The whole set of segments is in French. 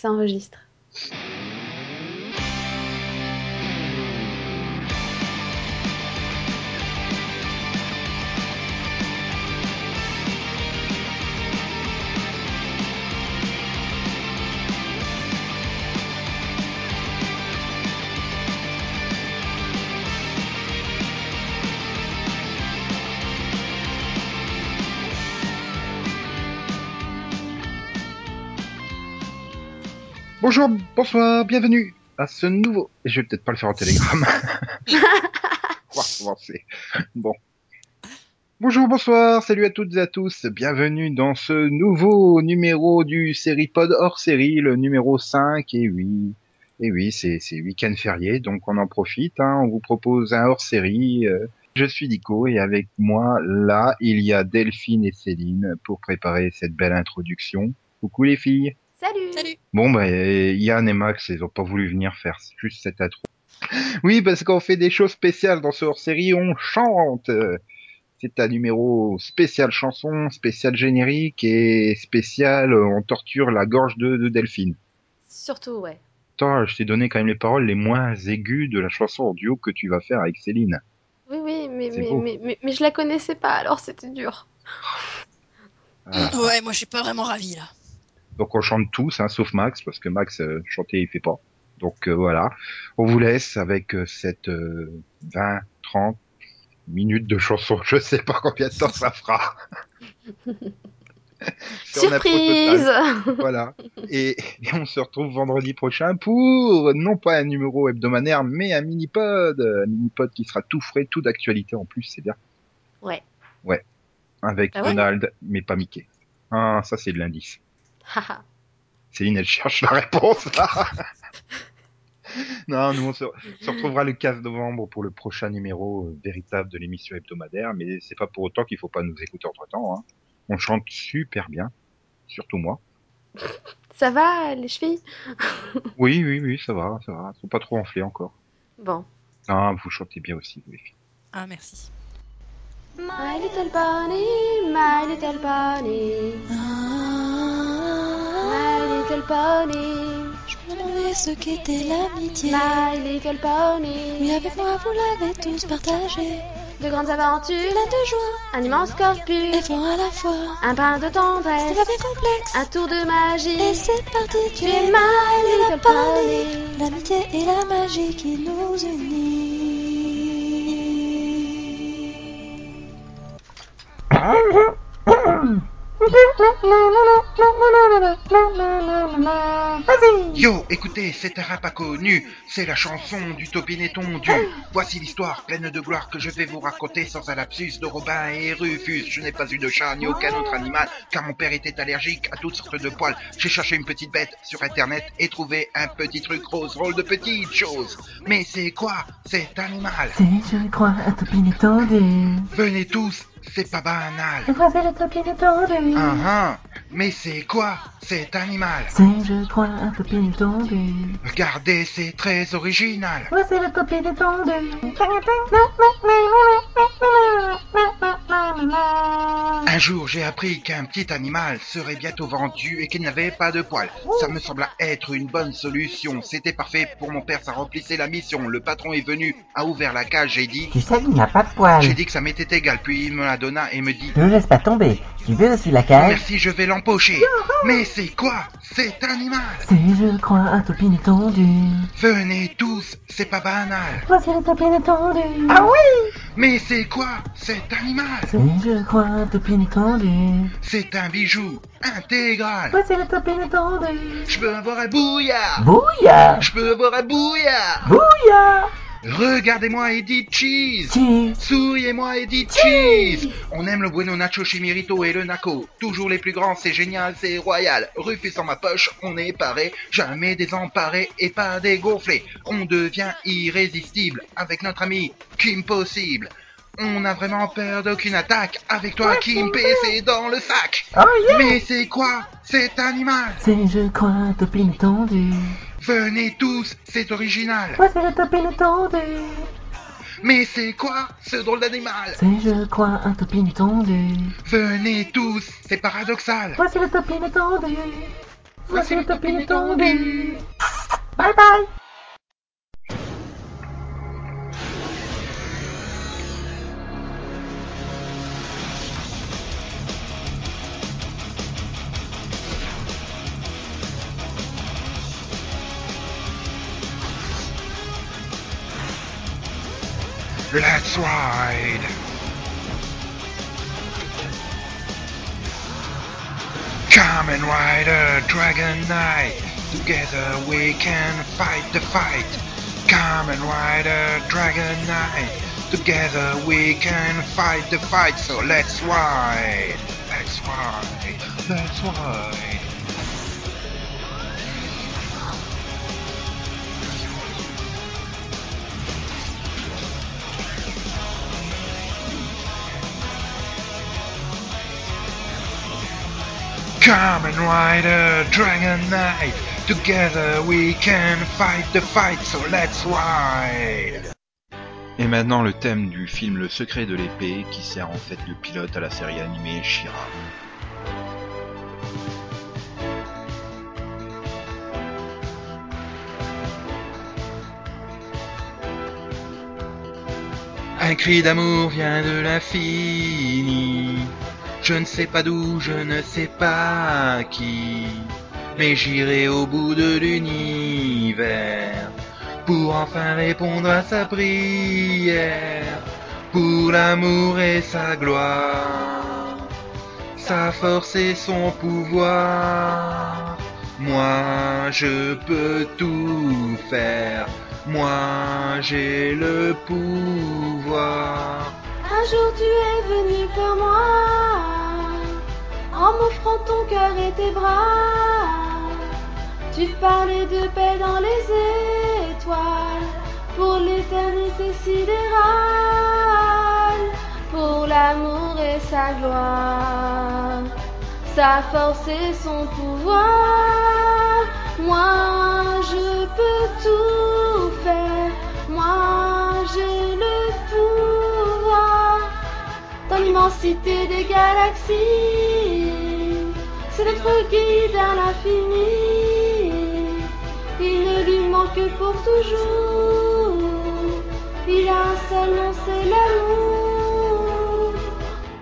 ça Bonjour, bonsoir, bienvenue à ce nouveau. Et je vais peut-être pas le faire en télégramme. On va recommencer. Bon. Bonjour, bonsoir, salut à toutes et à tous. Bienvenue dans ce nouveau numéro du Pod hors série, le numéro 5. Et oui, et oui, c'est c'est week-end férié, donc on en profite. Hein. On vous propose un hors série. euh, Je suis Nico et avec moi là, il y a Delphine et Céline pour préparer cette belle introduction. Coucou les filles. Salut Salut Bon, bah, Yann et Max, ils ont pas voulu venir faire juste cette intro. Oui, parce qu'on fait des choses spéciales dans ce hors-série, on chante. C'est un numéro spécial chanson, spécial générique et spécial on torture la gorge de, de Delphine. Surtout, ouais. Attends, je t'ai donné quand même les paroles les moins aiguës de la chanson en duo que tu vas faire avec Céline. Oui, oui, mais, C'est mais, beau. mais, mais, mais je la connaissais pas, alors c'était dur. Voilà. Ouais, moi je suis pas vraiment ravi là. Donc on chante tous, hein, sauf Max, parce que Max euh, chanter il fait pas. Donc euh, voilà, on vous laisse avec euh, cette euh, 20, 30 minutes de chanson. Je sais pas combien de temps ça fera. Surprise. Voilà. Et, et on se retrouve vendredi prochain pour non pas un numéro hebdomadaire, mais un mini-pod. Un mini-pod qui sera tout frais, tout d'actualité en plus, c'est bien. Ouais. Avec Ah ouais? Donald, mais pas Mickey. Ah, ça c'est de l'indice. Haha. Céline, elle cherche la réponse là. non, nous on se, se retrouvera le 15 novembre pour le prochain numéro euh, véritable de l'émission hebdomadaire, mais c'est pas pour autant qu'il faut pas nous écouter entre temps. Hein. On chante super bien, surtout moi. Ça va, les chevilles? Oui, oui, oui, ça va, ça va. Faut pas trop enfler encore. Bon. Ah, vous chantez bien aussi, vous les filles. Ah merci. My little pony, my little pony, my little pony, Je me demandais ce qu'était l'amitié. my little pony. Mais avec moi vous l'avez tous partagé. De grandes aventures, Plein de joie un immense corpus, à la fois. un pain de C'est tendresse, pas bien complexe. un tour de magie. Et c'est parti, tu es my little pony. L'amitié et la magie qui nous unit. Yo, écoutez, c'est un rap inconnu, c'est la chanson du Topin étendu. Voici l'histoire pleine de gloire que je vais vous raconter sans un lapsus de Robin et Rufus. Je n'ai pas eu de chat ni aucun autre animal, car mon père était allergique à toutes sortes de poils. J'ai cherché une petite bête sur internet et trouvé un petit truc rose, rôle de petite chose. Mais c'est quoi cet animal? Si je crois étendu, Venez tous, c'est pas banal. le. Ah ah, mais c'est quoi cet animal Si je crois à Topin étendu, Regardez, c'est très original. voici le Topin étendu. Un jour, j'ai appris qu'un petit animal serait bientôt vendu et qu'il n'avait pas de poils. Ça me sembla être une bonne solution. C'était parfait pour mon père, ça remplissait la mission. Le patron est venu, a ouvert la cage, j'ai dit... Tu sais qu'il n'a pas de poils. J'ai dit que ça m'était égal, puis il me la donna et me dit... Ne laisse pas tomber. Tu veux aussi la cage? Merci, je vais l'empocher. Mais c'est quoi cet animal? Si je crois à Topin étendu, Venez tous, c'est pas banal. voici le Topin étendu. Ah oui Mais c'est quoi cet animal? Si je crois à Topin étendu, C'est un bijou intégral. voici le Topin étendu. Je peux avoir un bouillard. Bouillard Je peux avoir un bouillard. Bouillard Regardez-moi et dites cheese. Souriez-moi et dites cheese On aime le bueno nacho chimirito et le naco. Toujours les plus grands, c'est génial, c'est royal. Rufus dans ma poche, on est paré. Jamais désemparé et pas dégonflé. On devient irrésistible avec notre ami Kim Possible. On n'a vraiment peur d'aucune attaque. Avec toi, Kim P, c'est dans le sac. Oh yeah Mais c'est quoi cet animal? Si je crois Topin étendu, Venez tous, c'est original. voici le Topin étendu. Mais c'est quoi ce drôle d'animal? Si je crois à Topin étendu, Venez tous, c'est paradoxal. voici le Topin étendu. Voici l'utopie tondue. Bye bye. Let's ride! Kamen Rider Dragon Knight, together we can fight the fight. Kamen Rider Dragon Knight, together we can fight the fight. So let's ride! Let's ride! Let's ride! Kamen Rider Dragon Knight, together we can fight the fight, so let's ride! Et maintenant le thème du film Le secret de l'épée qui sert en fait de pilote à la série animée Shira. Un cri d'amour vient de l'infini. Je ne sais pas d'où, je ne sais pas qui, mais j'irai au bout de l'univers pour enfin répondre à sa prière, pour l'amour et sa gloire, sa force et son pouvoir. Moi, je peux tout faire. Moi, j'ai le pouvoir. Un jour tu es venu pour moi, en m'offrant ton cœur et tes bras. Tu parlais de paix dans les étoiles, pour l'éternité sidérale, pour l'amour et sa gloire, sa force et son pouvoir. Moi je peux tout faire, moi j'ai le pouvoir dans l'immensité des galaxies. Guide à l'infini. Il ne lui manque que pour toujours. Il a un seul nom, c'est l'amour.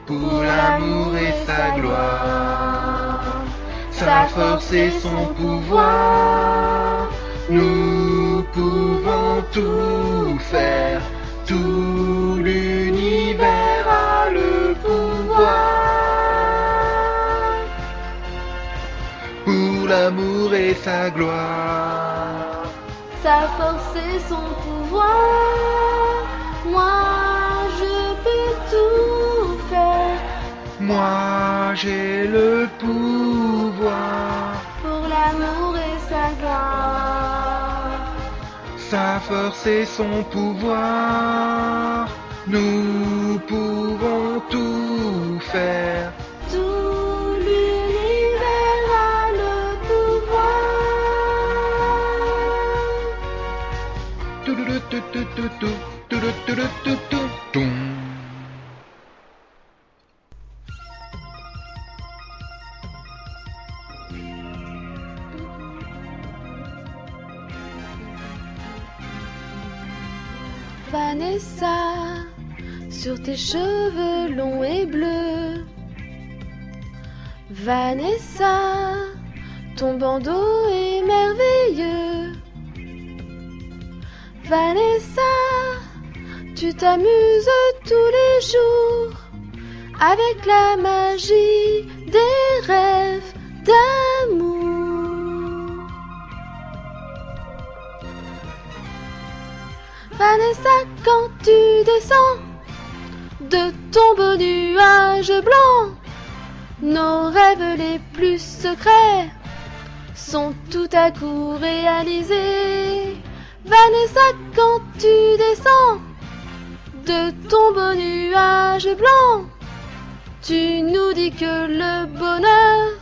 Pour l'amour et sa gloire, sa force et son pouvoir, nous pouvons tout faire. Tout Pour l'amour et sa gloire. sa force et son pouvoir. Moi, je peux tout faire Moi j'ai le pouvoir, pour l'amour et sa gloire. sa force et son pouvoir. Nous pouvons tout faire. Tout Vanessa, sur tes cheveux longs et bleus. Vanessa, ton bandeau est merveilleux. Vanessa, tu t'amuses tous les jours avec la magie des rêves d'amour. Vanessa, quand tu descends de ton beau nuage blanc, nos rêves les plus secrets sont tout à coup réalisés. Vanessa, quand tu descends de ton beau nuage blanc, tu nous dis que le bonheur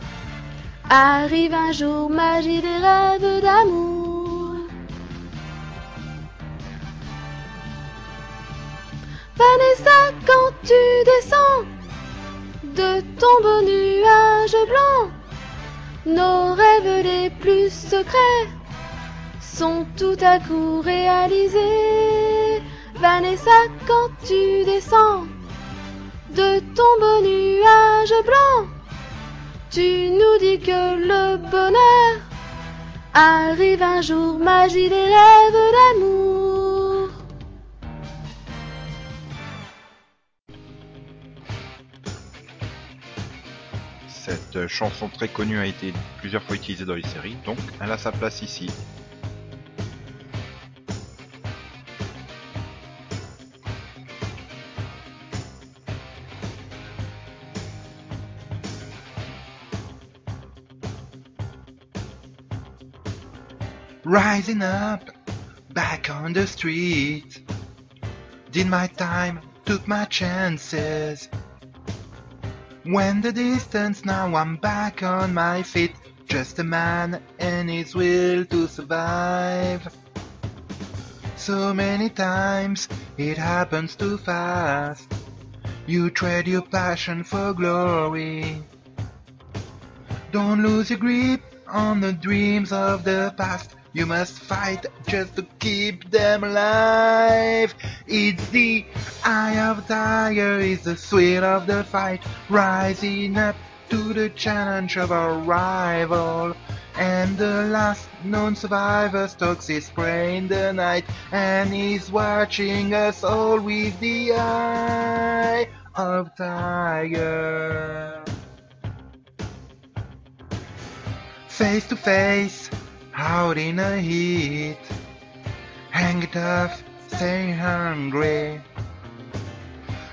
arrive un jour, magie des rêves d'amour. Vanessa, quand tu descends de ton beau nuage blanc, nos rêves les plus secrets sont tout à coup réalisés. Vanessa, quand tu descends de ton beau nuage blanc, tu nous dis que le bonheur arrive un jour, magie des rêves d'amour. Cette chanson très connue a été plusieurs fois utilisée dans les séries, donc elle a sa place ici. Rising up, back on the street. Did my time, took my chances. When the distance, now I'm back on my feet. Just a man and his will to survive. So many times it happens too fast. You trade your passion for glory. Don't lose your grip on the dreams of the past. You must fight just to keep them alive. It's the eye of tiger, it's the sweat of the fight, rising up to the challenge of our rival. And the last known survivor stalks his prey in the night, and he's watching us all with the eye of tiger. Face to face, out in the heat. Hang tough, stay hungry.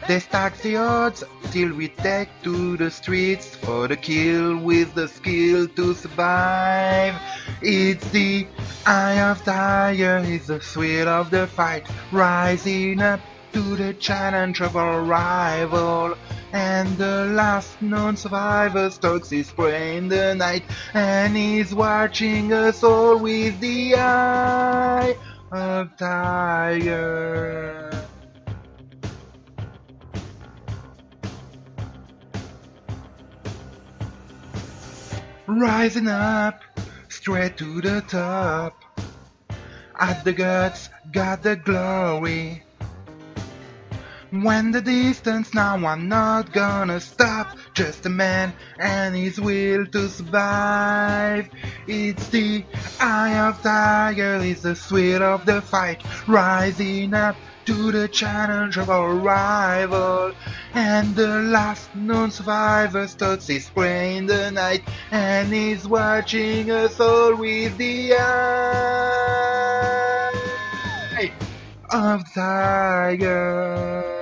They stack the odds, till we take to the streets for the kill with the skill to survive. It's the eye of tiger, it's the sweat of the fight, rising up to the challenge of our rival. And the last known survivor stalks his prey in the night, and he's watching us all with the eye of tiger. Rising up, straight to the top. At the guts, got the glory. When the distance now I'm not gonna stop. Just a man and his will to survive. It's the eye of tiger, it's the sweat of the fight. Rising up to the challenge of our rival. And the last known survivor stalks his prey in the night. And he's watching us all with the eye of tiger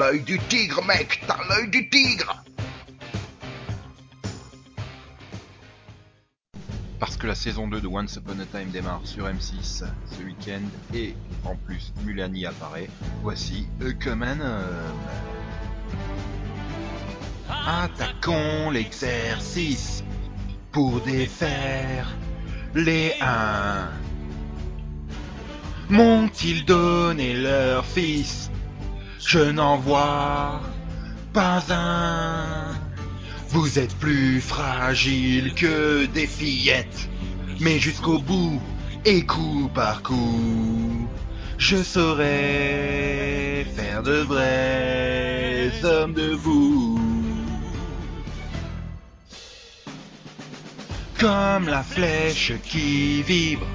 l'œil du tigre mec T'as l'œil du tigre Parce que la saison 2 de Once Upon a Time démarre sur M6 ce week-end et en plus Mulani apparaît, voici Common Homme. Attaquons l'exercice pour défaire les uns. M'ont-ils donné leur fils? Je n'en vois pas un. Vous êtes plus fragile que des fillettes, mais jusqu'au bout et coup par coup, je saurais faire de vrais hommes de vous. Comme la flèche qui vibre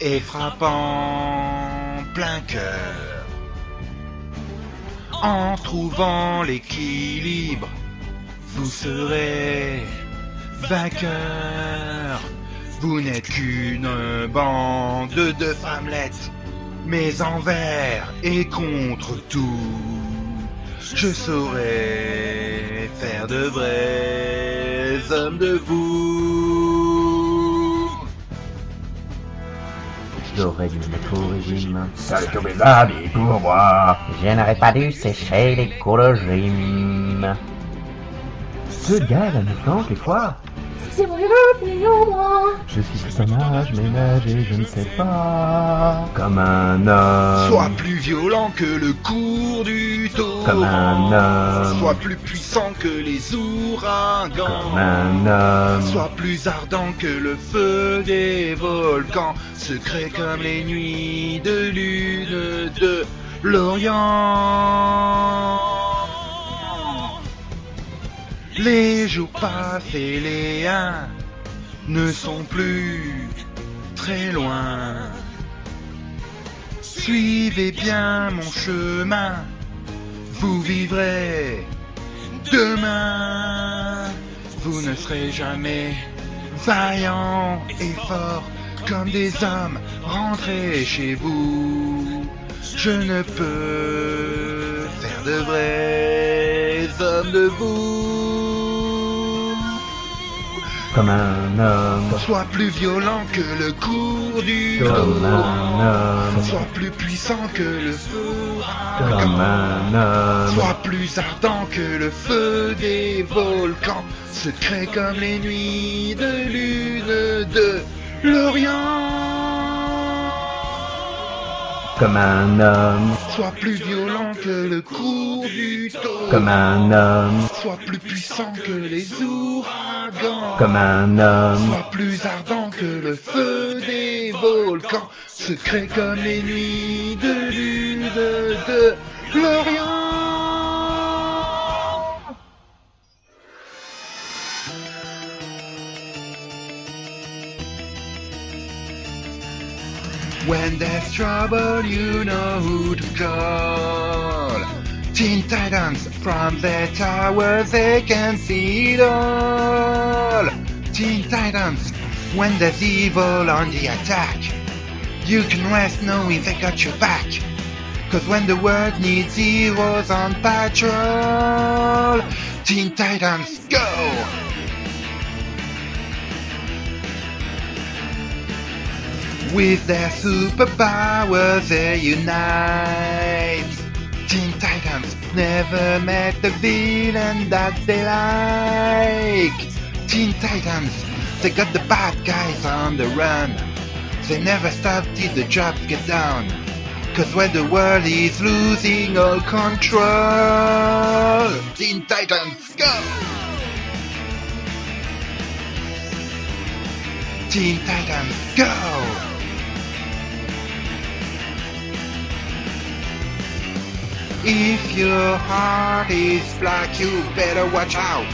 et frappe en plein cœur. En trouvant l'équilibre, vous serez vainqueur. Vous n'êtes qu'une bande de femmelettes, mais envers et contre tout, je saurais faire de vrais hommes de vous. J'aurais dû me mettre au régime. Sale Tobézadi pour moi. Je n'aurais pas dû sécher les cours de gym. Ce gars, mi-temps, quoi C'est moi néanmoins. Je suis personnage ménager, je ne sais pas. Comme un homme. Sois plus violent que le cours du torrent. Comme un homme. Sois plus puissant que les ouragans. Comme un homme. Sois plus ardent que le feu des volcans, secret comme les nuits de lune de l'Orient. Les jours passent et les uns ne sont plus très loin. Suivez bien mon chemin, vous vivrez demain. Vous ne serez jamais vaillants et forts comme des hommes. Rentrez chez vous. Je ne peux faire de vrais hommes de vous. Comme un homme. Sois plus violent que le cours du Comme dos. un homme. Sois plus puissant que le feu. Comme un homme. Sois plus ardent que le feu des volcans, secret comme les nuits de lune de l'Orient. Comme un homme. Sois plus violent que le cours du taureau. Comme un homme. Sois plus puissant que les ouragans. Comme un homme. Sois plus ardent que le feu des volcans, secret comme les nuits de lune de l'Orient. When there's trouble, you know who to call. Teen Titans from their towers, they can see it all. Teen Titans, when there's evil on the attack, you can rest knowing they got your back. Cause when the world needs heroes on patrol, Teen Titans, go! With their superpowers they unite. Teen Titans never met the villain that they like. Teen Titans, they got the bad guys on the run. They never stop till the drops get down. Cause when the world is losing all control, Teen Titans go! Teen Titans go! If your heart is black, you better watch out.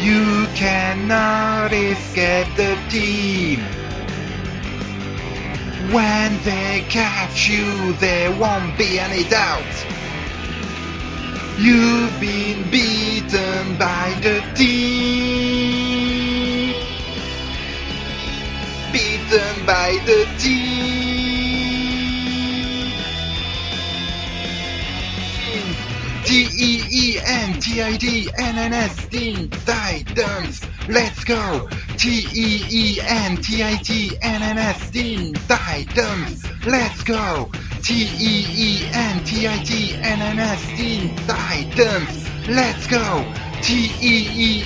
You cannot escape the team. When they catch you, there won't be any doubt. You've been beaten by the team. Beaten by the team. T-E-E-N-T-I-D-N-N-S Teen Titans Let's go. T-E-E-N-T-I-D-N-N-S Teen Titans Let's go. T-E-E-N-T-I-D-N-N-S Teen Titans Let's go. T-E-E-N-T-I-D-N-N-S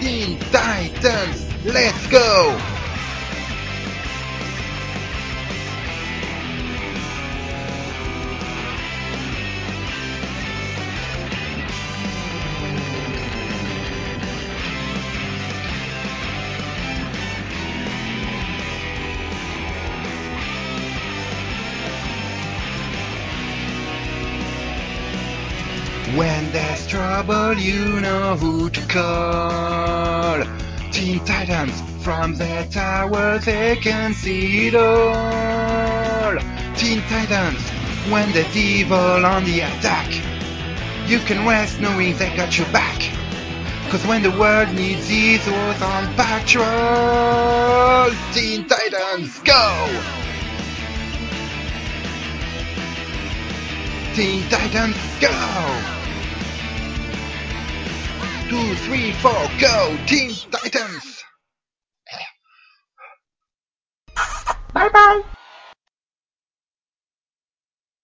Teen Titans Let's go trouble, you know who to call. Teen Titans, from their tower they can see it all. Teen Titans, when there's evil on the attack, you can rest knowing they got your back. Cause when the world needs heroes on patrol, Teen Titans, go! Teen Titans, go! Two, three, four, go! Teen Titans! Bye bye.